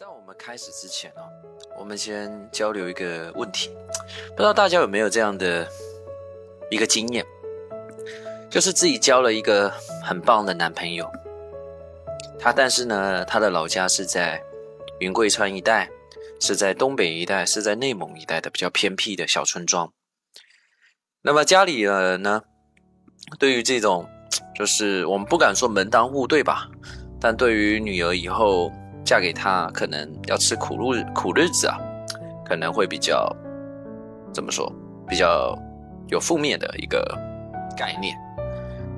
在我们开始之前哦，我们先交流一个问题，不知道大家有没有这样的一个经验，就是自己交了一个很棒的男朋友，他但是呢，他的老家是在云贵川一带，是在东北一带，是在内蒙一带的比较偏僻的小村庄。那么家里人呢，对于这种，就是我们不敢说门当户对吧，但对于女儿以后。嫁给他可能要吃苦路苦日子啊，可能会比较怎么说，比较有负面的一个概念。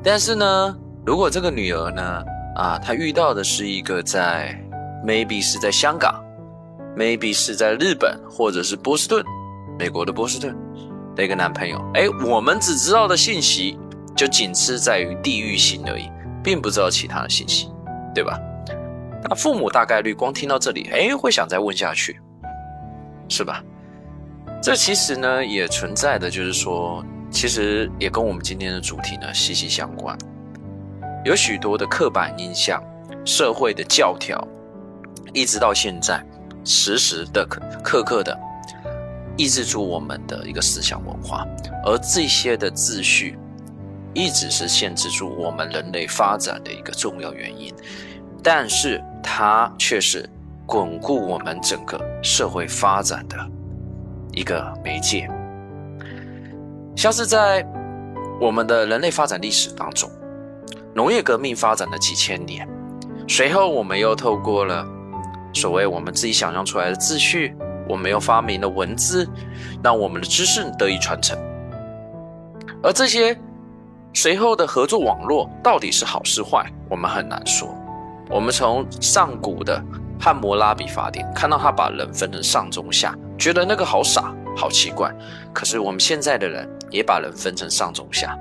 但是呢，如果这个女儿呢，啊，她遇到的是一个在 maybe 是在香港，maybe 是在日本或者是波士顿，美国的波士顿的一个男朋友，哎，我们只知道的信息就仅次在于地域性而已，并不知道其他的信息，对吧？那父母大概率光听到这里，哎，会想再问下去，是吧？这其实呢也存在的，就是说，其实也跟我们今天的主题呢息息相关。有许多的刻板印象、社会的教条，一直到现在，时时的刻刻刻的抑制住我们的一个思想文化，而这些的秩序，一直是限制住我们人类发展的一个重要原因。但是它却是巩固我们整个社会发展的一个媒介，像是在我们的人类发展历史当中，农业革命发展了几千年，随后我们又透过了所谓我们自己想象出来的秩序，我们又发明了文字，让我们的知识得以传承，而这些随后的合作网络到底是好是坏，我们很难说。我们从上古的汉谟拉比法典看到他把人分成上中下，觉得那个好傻，好奇怪。可是我们现在的人也把人分成上中下，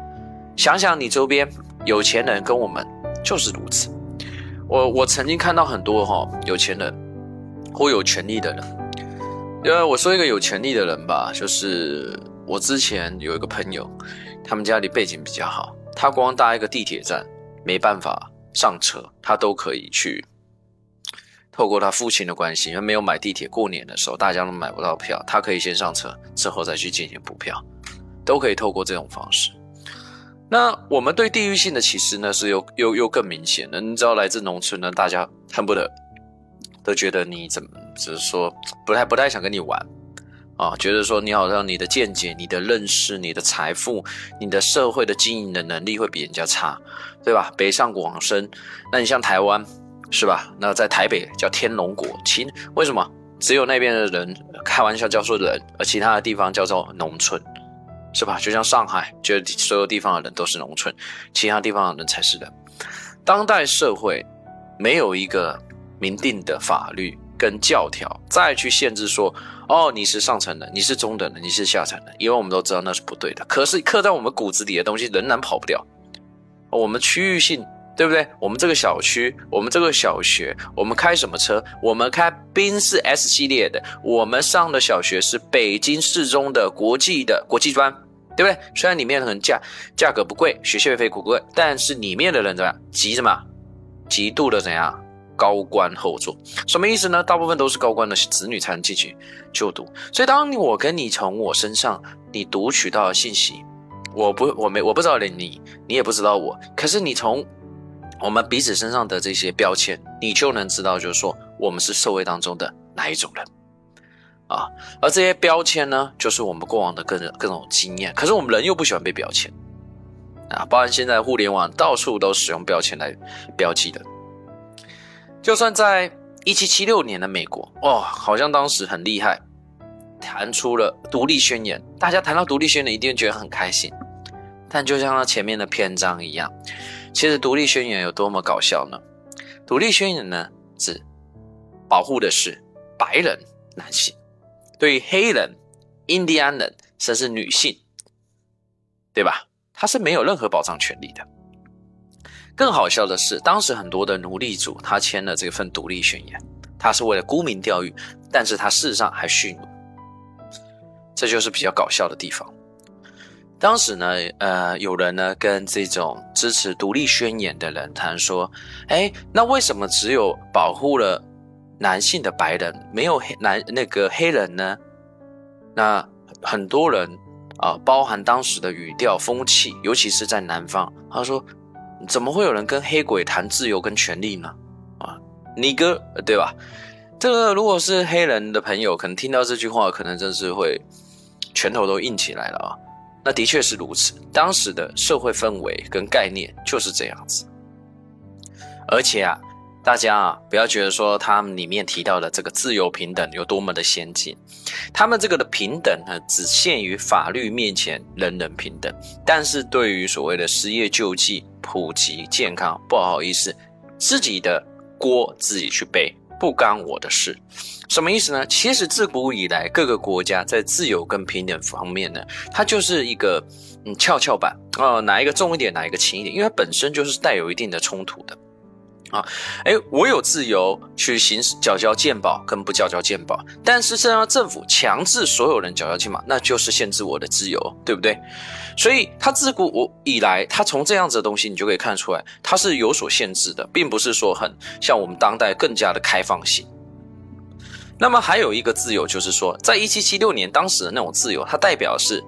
想想你周边有钱人跟我们就是如此。我我曾经看到很多哈有钱人或有权利的人，因为我说一个有权利的人吧，就是我之前有一个朋友，他们家里背景比较好，他光搭一个地铁站没办法。上车，他都可以去透过他父亲的关系，因为没有买地铁，过年的时候大家都买不到票，他可以先上车，之后再去进行补票，都可以透过这种方式。那我们对地域性的歧视呢，是又又又更明显的。你知道，来自农村呢，大家恨不得都觉得你怎么，只是说不太不太想跟你玩。啊，觉得说你好像你的见解、你的认识、你的财富、你的社会的经营的能力会比人家差，对吧？北上广深，那你像台湾，是吧？那在台北叫天龙国，其为什么只有那边的人开玩笑叫做人，而其他的地方叫做农村，是吧？就像上海，觉得所有地方的人都是农村，其他地方的人才是人。当代社会没有一个明定的法律跟教条，再去限制说。哦，你是上层的，你是中等的，你是下层的，因为我们都知道那是不对的。可是刻在我们骨子里的东西仍然跑不掉。我们区域性，对不对？我们这个小区，我们这个小学，我们开什么车？我们开宾士 S 系列的。我们上的小学是北京市中的国际的国际专，对不对？虽然里面很价价格不贵，学校费不贵，但是里面的人怎么样？急什么？极度的怎样？高官后座，什么意思呢？大部分都是高官的子女才能进去就读。所以，当我跟你从我身上你读取到的信息，我不，我没，我不知道你，你也不知道我。可是，你从我们彼此身上的这些标签，你就能知道，就是说我们是社会当中的哪一种人啊。而这些标签呢，就是我们过往的各各种经验。可是，我们人又不喜欢被标签啊，包含现在互联网到处都使用标签来标记的。就算在一七七六年的美国，哦，好像当时很厉害，谈出了独立宣言。大家谈到独立宣言，一定觉得很开心。但就像它前面的篇章一样，其实独立宣言有多么搞笑呢？独立宣言呢，只保护的是白人男性，对于黑人、印第安人甚至女性，对吧？它是没有任何保障权利的。更好笑的是，当时很多的奴隶主他签了这份独立宣言，他是为了沽名钓誉，但是他事实上还蓄奴，这就是比较搞笑的地方。当时呢，呃，有人呢跟这种支持独立宣言的人谈说，哎，那为什么只有保护了男性的白人，没有黑男那个黑人呢？那很多人啊，包含当时的语调风气，尤其是在南方，他说：怎么会有人跟黑鬼谈自由跟权利呢？啊，你哥对吧？这个如果是黑人的朋友，可能听到这句话，可能真是会拳头都硬起来了啊。那的确是如此，当时的社会氛围跟概念就是这样子。而且啊，大家啊，不要觉得说他们里面提到的这个自由平等有多么的先进，他们这个的平等呢，只限于法律面前人人平等，但是对于所谓的失业救济、普及健康，不好意思，自己的锅自己去背，不干我的事。什么意思呢？其实自古以来，各个国家在自由跟平等方面呢，它就是一个嗯跷跷板啊，哪一个重一点，哪一个轻一点，因为它本身就是带有一定的冲突的。啊，哎，我有自由去行使缴交健保跟不缴交健保，但是现在政府强制所有人缴交健保，那就是限制我的自由，对不对？所以他自古我以来，他从这样子的东西，你就可以看出来，它是有所限制的，并不是说很像我们当代更加的开放性。那么还有一个自由，就是说，在一七七六年当时的那种自由，它代表是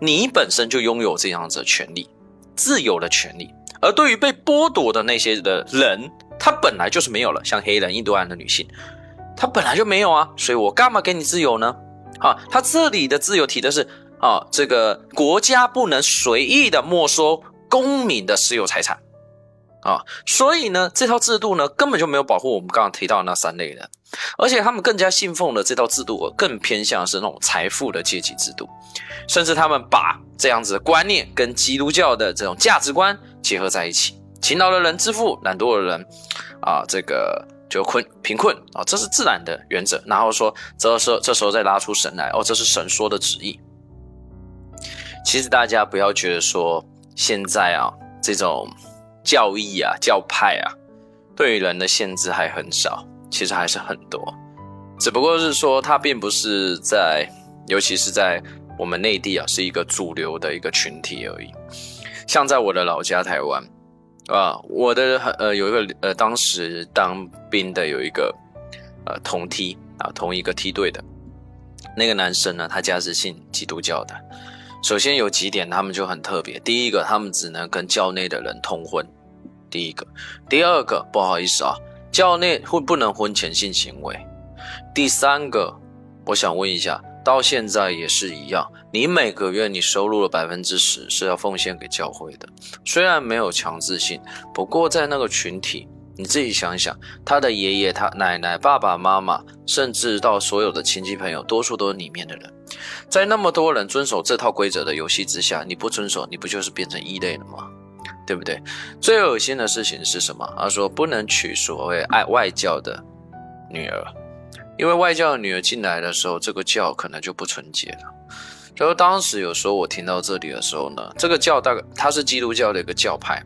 你本身就拥有这样子的权利，自由的权利，而对于被剥夺的那些的人。他本来就是没有了，像黑人、印度裔的女性，他本来就没有啊，所以我干嘛给你自由呢？啊，他这里的自由提的是啊，这个国家不能随意的没收公民的私有财产啊，所以呢，这套制度呢根本就没有保护我们刚刚提到那三类人，而且他们更加信奉的这套制度更偏向是那种财富的阶级制度，甚至他们把这样子的观念跟基督教的这种价值观结合在一起。勤劳的人致富，懒惰的人，啊，这个就困贫困啊，这是自然的原则。然后说，这时候这时候再拉出神来，哦，这是神说的旨意。其实大家不要觉得说现在啊，这种教义啊、教派啊，对于人的限制还很少，其实还是很多。只不过是说，它并不是在，尤其是在我们内地啊，是一个主流的一个群体而已。像在我的老家台湾。啊，我的呃有一个呃，当时当兵的有一个呃同梯啊，同一个梯队的那个男生呢，他家是信基督教的。首先有几点他们就很特别，第一个，他们只能跟教内的人通婚；第一个，第二个，不好意思啊，教内会不能婚前性行为；第三个，我想问一下。到现在也是一样，你每个月你收入的百分之十是要奉献给教会的，虽然没有强制性，不过在那个群体，你自己想想，他的爷爷、他奶奶、爸爸妈妈，甚至到所有的亲戚朋友，多数都是里面的人，在那么多人遵守这套规则的游戏之下，你不遵守，你不就是变成异类了吗？对不对？最恶心的事情是什么？他说不能娶所谓爱外教的女儿。因为外教的女儿进来的时候，这个教可能就不纯洁了。所以当时有时候我听到这里的时候呢，这个教大概它是基督教的一个教派，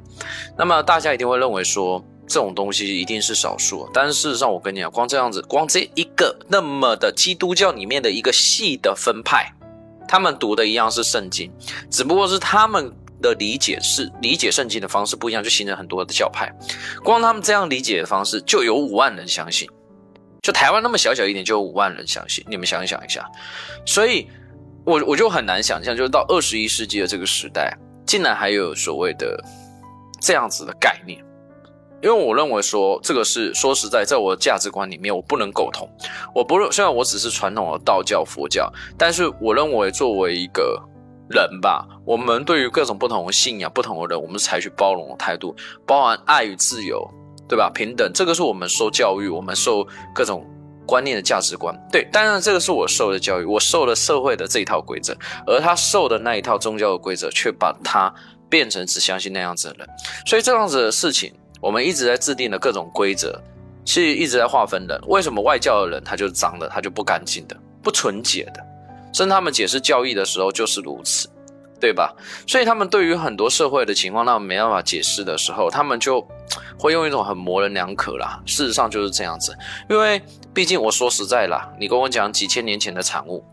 那么大家一定会认为说这种东西一定是少数。但是事实上，我跟你讲，光这样子，光这一个那么的基督教里面的一个系的分派，他们读的一样是圣经，只不过是他们的理解是理解圣经的方式不一样，就形成很多的教派。光他们这样理解的方式，就有五万人相信。就台湾那么小小一点，就有五万人相信，你们想想一下，所以，我我就很难想象，就是到二十一世纪的这个时代，竟然还有所谓的这样子的概念，因为我认为说这个是说实在，在我的价值观里面，我不能苟同。我不认，虽然我只是传统的道教、佛教，但是我认为作为一个人吧，我们对于各种不同的信仰、不同的人，我们采取包容的态度，包含爱与自由。对吧？平等，这个是我们受教育，我们受各种观念的价值观。对，当然这个是我受的教育，我受了社会的这一套规则，而他受的那一套宗教的规则，却把他变成只相信那样子的人。所以这样子的事情，我们一直在制定的各种规则，是一直在划分人。为什么外教的人他就是脏的，他就不干净的，不纯洁的？甚至他们解释教义的时候就是如此。对吧？所以他们对于很多社会的情况，他们没办法解释的时候，他们就会用一种很模棱两可啦。事实上就是这样子，因为毕竟我说实在啦，你跟我讲几千年前的产物，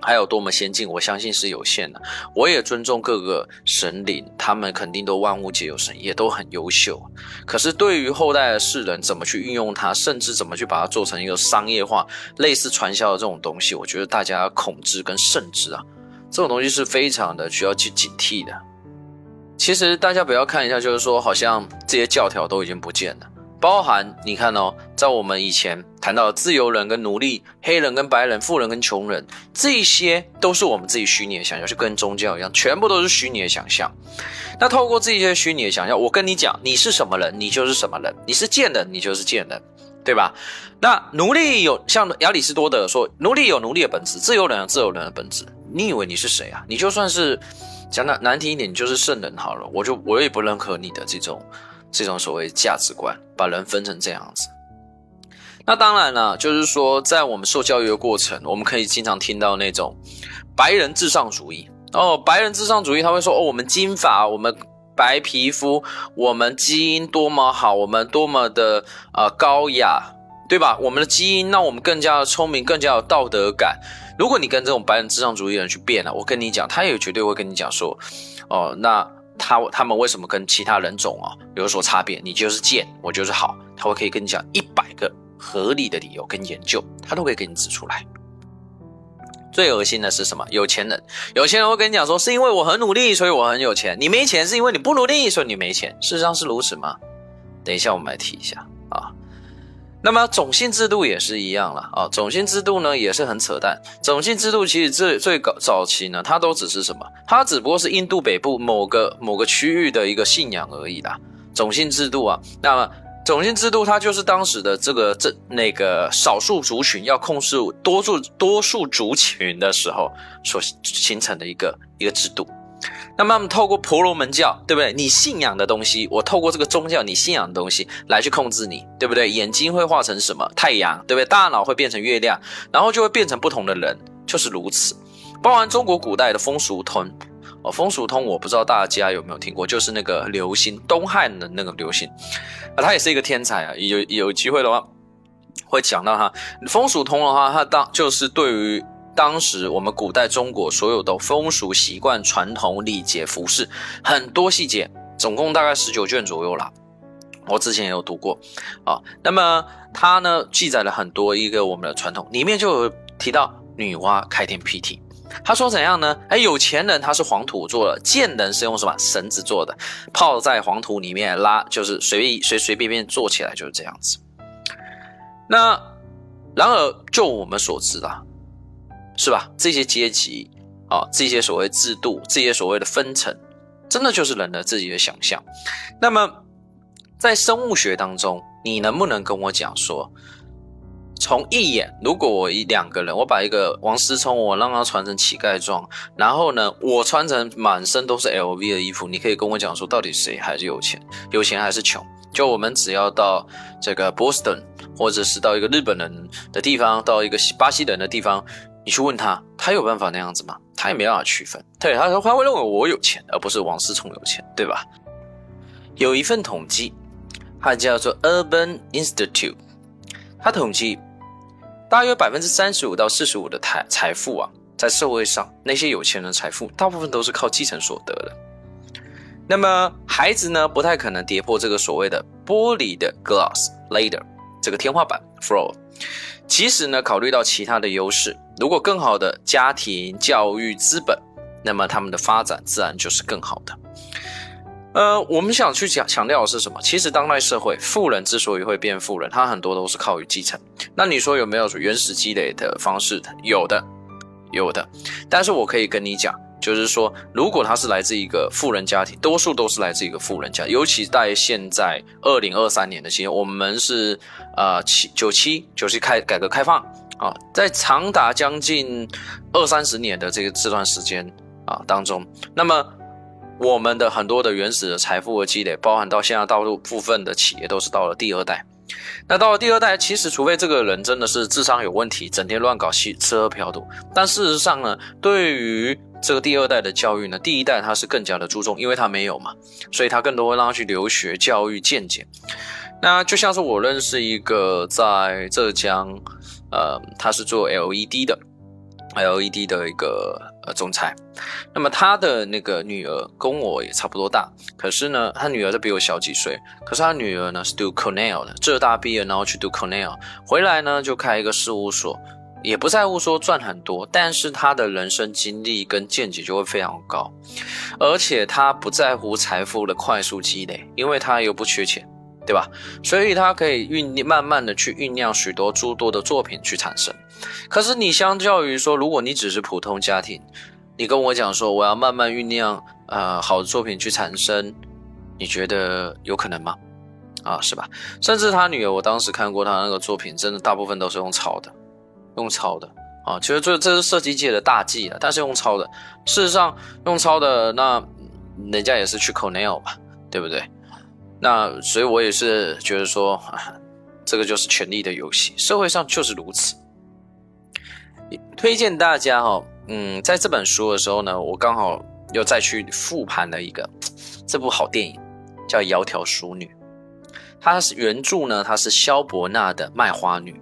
还有多么先进，我相信是有限的。我也尊重各个神灵，他们肯定都万物皆有神，也都很优秀。可是对于后代的世人怎么去运用它，甚至怎么去把它做成一个商业化、类似传销的这种东西，我觉得大家恐知跟慎之啊，这种东西是非常的需要去警惕的。其实大家不要看一下，就是说好像这些教条都已经不见了。包含你看哦，在我们以前谈到自由人跟奴隶、黑人跟白人、富人跟穷人，这些都是我们自己虚拟的想象，就跟宗教一样，全部都是虚拟的想象。那透过这些虚拟的想象，我跟你讲，你是什么人，你就是什么人；你是贱人，你就是贱人，对吧？那奴隶有像亚里士多德说，奴隶有奴隶的本质，自由人有自由人的本质。你以为你是谁啊？你就算是讲难难听一点，你就是圣人好了，我就我也不认可你的这种。这种所谓价值观，把人分成这样子。那当然了，就是说，在我们受教育的过程，我们可以经常听到那种白人至上主义哦，白人至上主义，他会说哦，我们金发，我们白皮肤，我们基因多么好，我们多么的呃高雅，对吧？我们的基因让我们更加的聪明，更加有道德感。如果你跟这种白人至上主义人去辩了，我跟你讲，他也绝对会跟你讲说，哦，那。他他们为什么跟其他人种啊有所差别？你就是贱，我就是好，他会可以跟你讲一百个合理的理由跟研究，他都可以给你指出来。最恶心的是什么？有钱人，有钱人会跟你讲说，是因为我很努力，所以我很有钱。你没钱是因为你不努力，所以你没钱。事实上是如此吗？等一下我们来提一下。那么种姓制度也是一样了啊，种姓制度呢也是很扯淡。种姓制度其实最最早期呢，它都只是什么？它只不过是印度北部某个某个区域的一个信仰而已啦。种姓制度啊，那么种姓制度它就是当时的这个这那个少数族群要控制多数多数族群的时候所形成的一个一个制度。那么，我们透过婆罗门教，对不对？你信仰的东西，我透过这个宗教，你信仰的东西来去控制你，对不对？眼睛会化成什么？太阳，对不对？大脑会变成月亮，然后就会变成不同的人，就是如此。包含中国古代的风俗通哦，风俗通我不知道大家有没有听过，就是那个刘歆，东汉的那个刘歆啊，他也是一个天才啊。有有机会的话，会讲到他风俗通的话，他当就是对于。当时我们古代中国所有的风俗习惯、传统礼节、服饰，很多细节，总共大概十九卷左右啦。我之前也有读过啊。那么它呢，记载了很多一个我们的传统，里面就有提到女娲开天辟地。他说怎样呢？哎，有钱人他是黄土做的，贱人是用什么绳子做的，泡在黄土里面拉，就是随意随随便便做起来就是这样子。那然而就我们所知啊。是吧？这些阶级啊，这些所谓制度，这些所谓的分层，真的就是人的自己的想象。那么，在生物学当中，你能不能跟我讲说，从一眼，如果我一两个人，我把一个王思聪，我让他穿成乞丐装，然后呢，我穿成满身都是 LV 的衣服，你可以跟我讲说，到底谁还是有钱，有钱还是穷？就我们只要到这个波士顿，或者是到一个日本人的地方，到一个西巴西人的地方。你去问他，他有办法那样子吗？他也没办法区分。对，他说他会认为我有钱，而不是王思聪有钱，对吧？有一份统计，它叫做 Urban Institute，它统计大约百分之三十五到四十五的财财富啊，在社会上那些有钱人财富，大部分都是靠继承所得的。那么孩子呢，不太可能跌破这个所谓的玻璃的 glass ladder 这个天花板 floor。其实呢，考虑到其他的优势，如果更好的家庭教育资本，那么他们的发展自然就是更好的。呃，我们想去讲强调的是什么？其实当代社会，富人之所以会变富人，他很多都是靠于继承。那你说有没有原始积累的方式？有的，有的。但是我可以跟你讲。就是说，如果他是来自一个富人家庭，多数都是来自一个富人家，尤其在现在二零二三年的期间，我们是呃七九七九七开改革开放啊，在长达将近二三十年的这个这段时间啊当中，那么我们的很多的原始的财富和积累，包含到现在大部分的企业都是到了第二代，那到了第二代，其实除非这个人真的是智商有问题，整天乱搞吃吃喝嫖赌，但事实上呢，对于这个第二代的教育呢，第一代他是更加的注重，因为他没有嘛，所以他更多会让他去留学教育见解。那就像是我认识一个在浙江，呃，他是做 LED 的 LED 的一个呃总裁。那么他的那个女儿跟我也差不多大，可是呢，他女儿就比我小几岁。可是他女儿呢是读 Cornell 的，浙大毕业，然后去读 Cornell，回来呢就开一个事务所。也不在乎说赚很多，但是他的人生经历跟见解就会非常高，而且他不在乎财富的快速积累，因为他又不缺钱，对吧？所以他可以酝慢慢的去酝酿许多诸多的作品去产生。可是你相较于说，如果你只是普通家庭，你跟我讲说我要慢慢酝酿呃好的作品去产生，你觉得有可能吗？啊，是吧？甚至他女儿，我当时看过他那个作品，真的大部分都是用抄的。用抄的啊，其实这这是设计界的大忌了。但是用抄的，事实上用抄的，那人家也是去 Cornell 吧，对不对？那所以我也是觉得说，这个就是权力的游戏，社会上就是如此。推荐大家哈，嗯，在这本书的时候呢，我刚好又再去复盘了一个这部好电影，叫《窈窕淑女》，它是原著呢，它是萧伯纳的《卖花女》。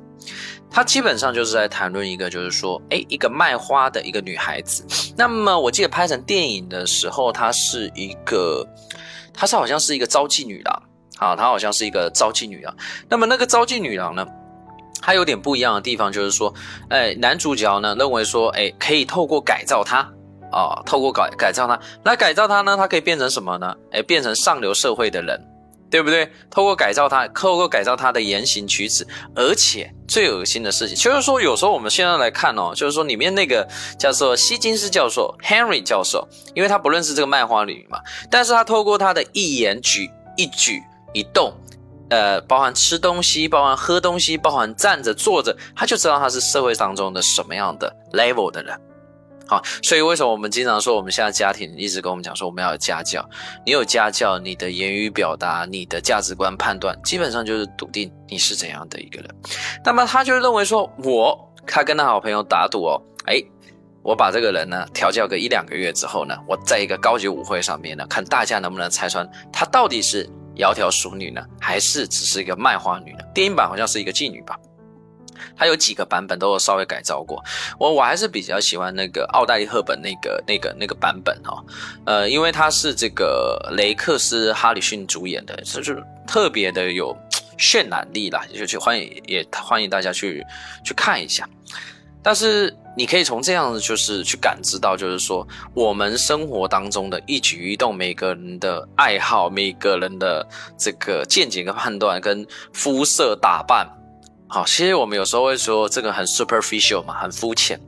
它基本上就是在谈论一个，就是说，哎，一个卖花的一个女孩子。那么我记得拍成电影的时候，她是一个，她是好像是一个朝妓女郎，啊，她好像是一个朝妓女郎。那么那个朝妓女郎呢，她有点不一样的地方，就是说，哎，男主角呢认为说，哎，可以透过改造她，啊，透过改改造她，那改造她呢，她可以变成什么呢？哎，变成上流社会的人。对不对？透过改造他，透过改造他的言行举止，而且最恶心的事情，就是说，有时候我们现在来看哦，就是说里面那个叫做希金斯教授 Henry 教授，因为他不认识这个卖花女嘛，但是他透过他的一言举一举一动，呃，包含吃东西，包含喝东西，包含站着坐着，他就知道他是社会当中的什么样的 level 的人。好，所以为什么我们经常说，我们现在家庭一直跟我们讲说，我们要有家教。你有家教，你的言语表达、你的价值观判断，基本上就是笃定你是怎样的一个人。那么他就认为说，我他跟他好朋友打赌哦，哎，我把这个人呢调教个一两个月之后呢，我在一个高级舞会上面呢，看大家能不能拆穿他到底是窈窕淑女呢，还是只是一个卖花女呢？电影版好像是一个妓女吧。它有几个版本都有稍微改造过，我我还是比较喜欢那个奥黛丽赫本那个那个那个版本哈，呃，因为它是这个雷克斯哈里逊主演的，就是特别的有渲染力啦，就去欢迎也欢迎大家去去看一下。但是你可以从这样子就是去感知到，就是说我们生活当中的一举一动，每个人的爱好，每个人的这个见解跟判断，跟肤色打扮。好，其实我们有时候会说这个很 superficial 嘛，很肤浅。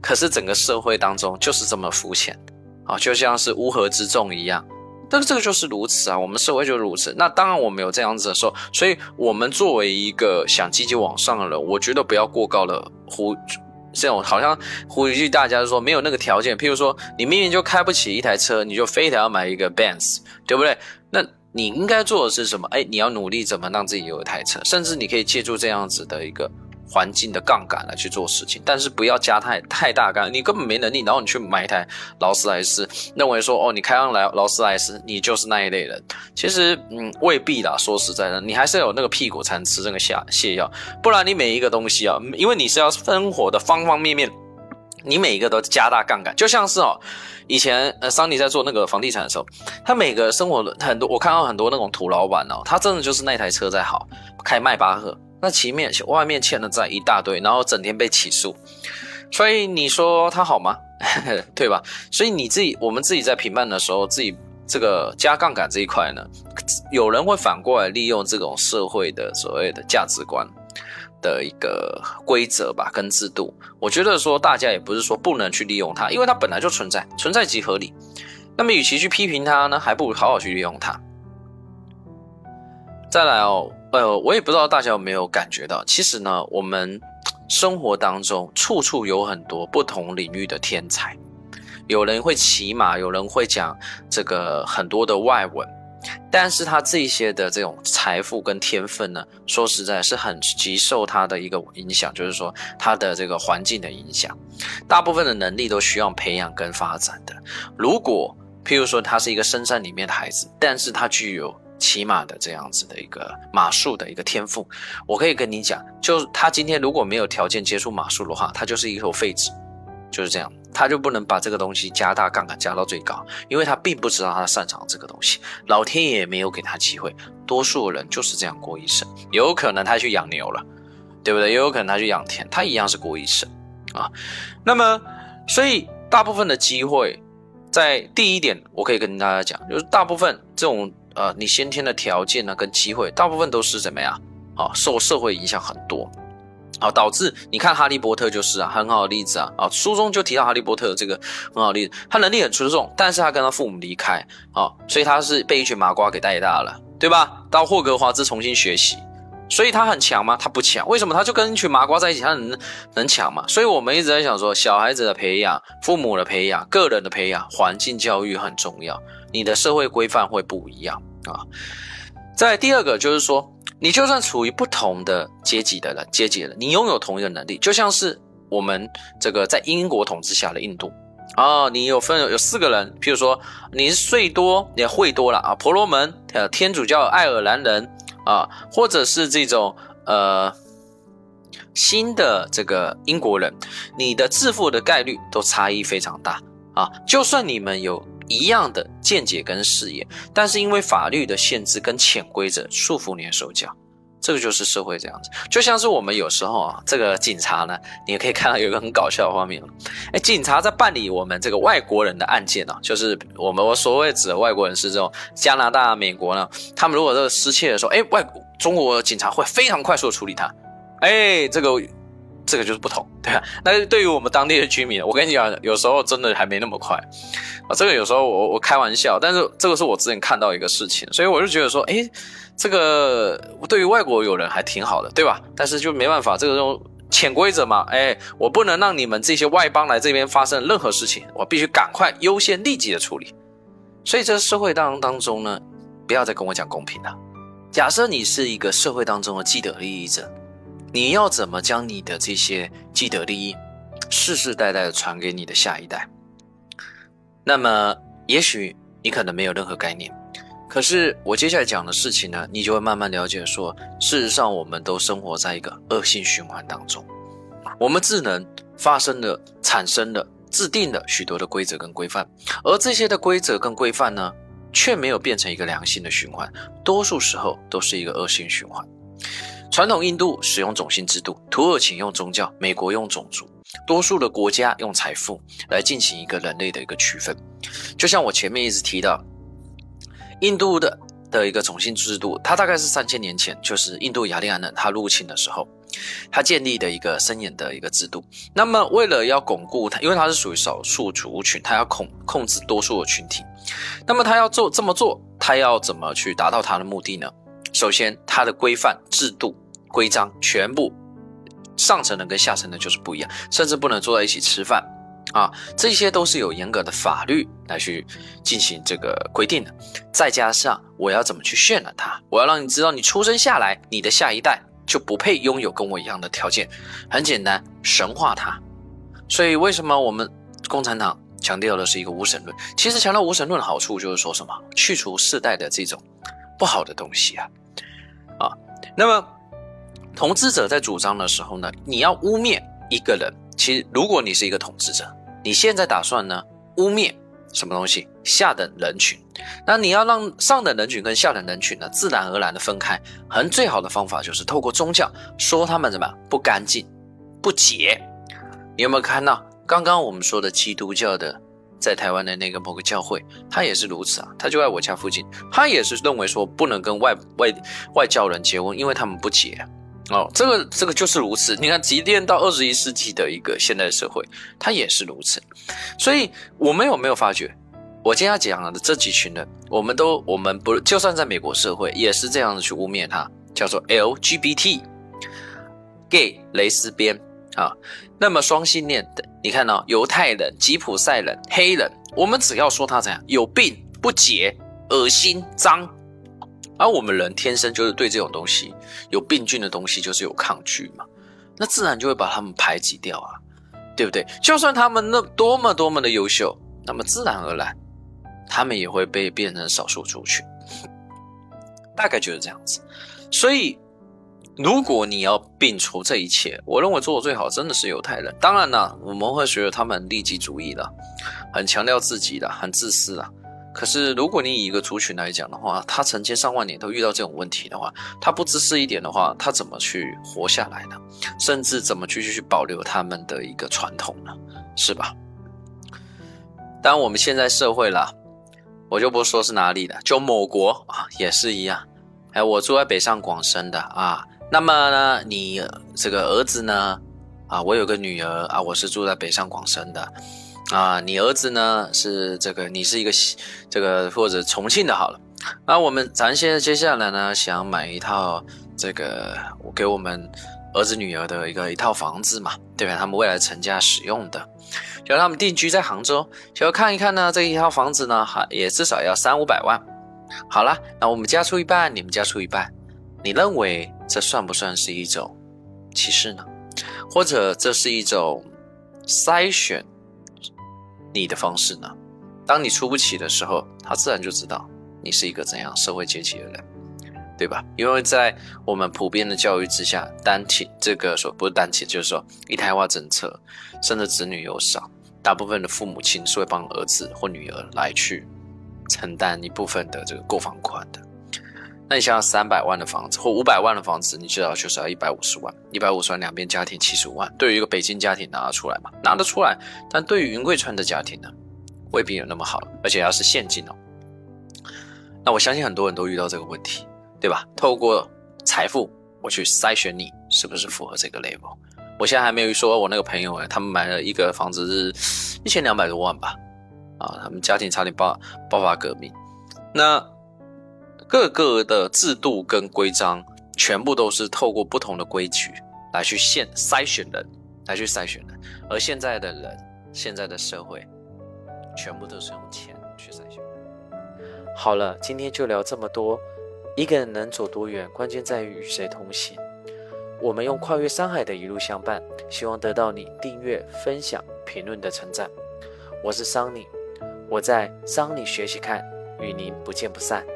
可是整个社会当中就是这么肤浅，啊，就像是乌合之众一样。但是这个就是如此啊，我们社会就如此。那当然我们有这样子的时候，所以我们作为一个想积极往上的人，我觉得不要过高的呼这种，好像呼吁大家说没有那个条件。譬如说，你明明就开不起一台车，你就非得要买一个 Benz，对不对？那。你应该做的是什么？哎，你要努力怎么让自己有一台车，甚至你可以借助这样子的一个环境的杠杆来去做事情，但是不要加太太大杠，你根本没能力，然后你去买一台劳斯莱斯，认为说哦，你开上来劳斯莱斯，你就是那一类人。其实，嗯，未必啦。说实在的，你还是要有那个屁股才能吃这个下泻药，不然你每一个东西啊，因为你是要生活的方方面面。你每一个都加大杠杆，就像是哦，以前呃，桑尼在做那个房地产的时候，他每个生活很多，我看到很多那种土老板哦，他真的就是那台车在好，开迈巴赫，那前面外面欠的债一大堆，然后整天被起诉，所以你说他好吗？对吧？所以你自己，我们自己在评判的时候，自己这个加杠杆这一块呢，有人会反过来利用这种社会的所谓的价值观。的一个规则吧，跟制度，我觉得说大家也不是说不能去利用它，因为它本来就存在，存在即合理。那么与其去批评它呢，还不如好好去利用它。再来哦，呃，我也不知道大家有没有感觉到，其实呢，我们生活当中处处有很多不同领域的天才，有人会骑马，有人会讲这个很多的外文。但是他这些的这种财富跟天分呢，说实在是很极受他的一个影响，就是说他的这个环境的影响，大部分的能力都需要培养跟发展的。如果譬如说他是一个深山里面的孩子，但是他具有骑马的这样子的一个马术的一个天赋，我可以跟你讲，就他今天如果没有条件接触马术的话，他就是一头废纸。就是这样，他就不能把这个东西加大杠杆加到最高，因为他并不知道他擅长这个东西，老天爷也没有给他机会。多数人就是这样过一生，有可能他去养牛了，对不对？也有可能他去养田，他一样是过一生啊。那么，所以大部分的机会，在第一点，我可以跟大家讲，就是大部分这种呃，你先天的条件呢，跟机会，大部分都是怎么样？啊，受社会影响很多。啊，导致你看哈利波特就是啊，很好的例子啊啊，书中就提到哈利波特这个很好的例子，他能力很出众，但是他跟他父母离开啊，所以他是被一群麻瓜给带大了，对吧？到霍格华兹重新学习，所以他很强吗？他不强，为什么？他就跟一群麻瓜在一起，他能能强吗？所以我们一直在想说，小孩子的培养、父母的培养、个人的培养、环境教育很重要，你的社会规范会不一样啊。在第二个就是说。你就算处于不同的阶级的人，阶级的人，你拥有同一个能力，就像是我们这个在英国统治下的印度啊，你有分有四个人，譬如说你是税多，你会多了啊，婆罗门，呃，天主教爱尔兰人啊，或者是这种呃新的这个英国人，你的致富的概率都差异非常大啊，就算你们有。一样的见解跟视野，但是因为法律的限制跟潜规则束缚你的手脚，这个就是社会这样子。就像是我们有时候啊，这个警察呢，你也可以看到有一个很搞笑的画面哎，警察在办理我们这个外国人的案件呢，就是我们我所谓指的外国人是这种加拿大、美国呢，他们如果这个失窃的时候，哎，外中国警察会非常快速的处理他，哎，这个。这个就是不同，对啊。那对于我们当地的居民，我跟你讲，有时候真的还没那么快啊。这个有时候我我开玩笑，但是这个是我之前看到一个事情，所以我就觉得说，哎，这个对于外国友人还挺好的，对吧？但是就没办法，这个这种潜规则嘛，哎，我不能让你们这些外邦来这边发生任何事情，我必须赶快优先立即的处理。所以这个社会当当中呢，不要再跟我讲公平了。假设你是一个社会当中的既得利益者。你要怎么将你的这些既得利益世世代代的传给你的下一代？那么，也许你可能没有任何概念，可是我接下来讲的事情呢，你就会慢慢了解，说事实上我们都生活在一个恶性循环当中，我们智能发生了、产生了、制定了许多的规则跟规范，而这些的规则跟规范呢，却没有变成一个良性的循环，多数时候都是一个恶性循环。传统印度使用种姓制度，土耳其用宗教，美国用种族，多数的国家用财富来进行一个人类的一个区分。就像我前面一直提到，印度的的一个种姓制度，它大概是三千年前，就是印度雅利安人他入侵的时候，他建立的一个森严的一个制度。那么为了要巩固它，因为它是属于少数族群，它要控控制多数的群体。那么他要做这么做，他要怎么去达到他的目的呢？首先，它的规范制度。规章全部上层的跟下层的就是不一样，甚至不能坐在一起吃饭啊，这些都是有严格的法律来去进行这个规定的。再加上我要怎么去渲染它，我要让你知道，你出生下来，你的下一代就不配拥有跟我一样的条件。很简单，神化它。所以为什么我们共产党强调的是一个无神论？其实强调无神论的好处就是说什么？去除世代的这种不好的东西啊啊，那么。统治者在主张的时候呢，你要污蔑一个人。其实，如果你是一个统治者，你现在打算呢污蔑什么东西？下等人群。那你要让上等人群跟下等人群呢自然而然的分开。很最好的方法就是透过宗教说他们怎么不干净、不洁。你有没有看到刚刚我们说的基督教的在台湾的那个某个教会，他也是如此啊。他就在我家附近，他也是认为说不能跟外外外教人结婚，因为他们不洁。哦，这个这个就是如此。你看，即便到二十一世纪的一个现代社会，它也是如此。所以，我们有没有发觉，我今天讲的这几群人，我们都我们不就算在美国社会，也是这样子去污蔑他，叫做 LGBT，gay 蕾丝边啊。那么双性恋的，你看到犹太人、吉普赛人、黑人，我们只要说他怎样有病、不洁、恶心、脏。而我们人天生就是对这种东西有病菌的东西就是有抗拒嘛，那自然就会把他们排挤掉啊，对不对？就算他们那多么多么的优秀，那么自然而然，他们也会被变成少数族群，大概就是这样子。所以如果你要摒除这一切，我认为做的最好真的是犹太人。当然了，我们会觉得他们利己主义的，很强调自己的，很自私的。可是如果你以一个族群来讲的话，他成千上万年都遇到这种问题的话，他不自私一点的话，他怎么去活下来呢？甚至怎么继续去保留他们的一个传统呢？是吧？当然，我们现在社会啦，我就不说是哪里的，就某国啊，也是一样。哎，我住在北上广深的啊。那么呢，你这个儿子呢？啊，我有个女儿啊，我是住在北上广深的，啊，你儿子呢是这个，你是一个这个或者重庆的，好了。那我们咱现在接下来呢，想买一套这个我给我们儿子女儿的一个一套房子嘛，对吧？他们未来成家使用的，就他们定居在杭州，就要看一看呢，这一套房子呢，哈，也至少要三五百万。好了，那我们家出一半，你们家出一半，你认为？这算不算是一种歧视呢？或者这是一种筛选你的方式呢？当你出不起的时候，他自然就知道你是一个怎样社会阶级的人，对吧？因为在我们普遍的教育之下，单亲这个说不是单亲，就是说一胎化政策，生的子女又少，大部分的父母亲是会帮儿子或女儿来去承担一部分的这个购房款的。那你想想，三百万的房子或五百万的房子，你至少就是要一百五十万，一百五十万两边家庭七十五万，对于一个北京家庭拿得出来吗？拿得出来，但对于云贵川的家庭呢，未必有那么好，而且要是现金哦。那我相信很多人都遇到这个问题，对吧？透过财富，我去筛选你是不是符合这个 level。我现在还没有说我那个朋友哎，他们买了一个房子是一千两百多万吧，啊，他们家庭差点爆爆发革命，那。各个的制度跟规章，全部都是透过不同的规矩来去限筛选人，来去筛选人。而现在的人，现在的社会，全部都是用钱去筛选。好了，今天就聊这么多。一个人能走多远，关键在于与谁同行。我们用跨越山海的一路相伴，希望得到你订阅、分享、评论的称赞。我是桑尼，我在桑尼学习看，与您不见不散。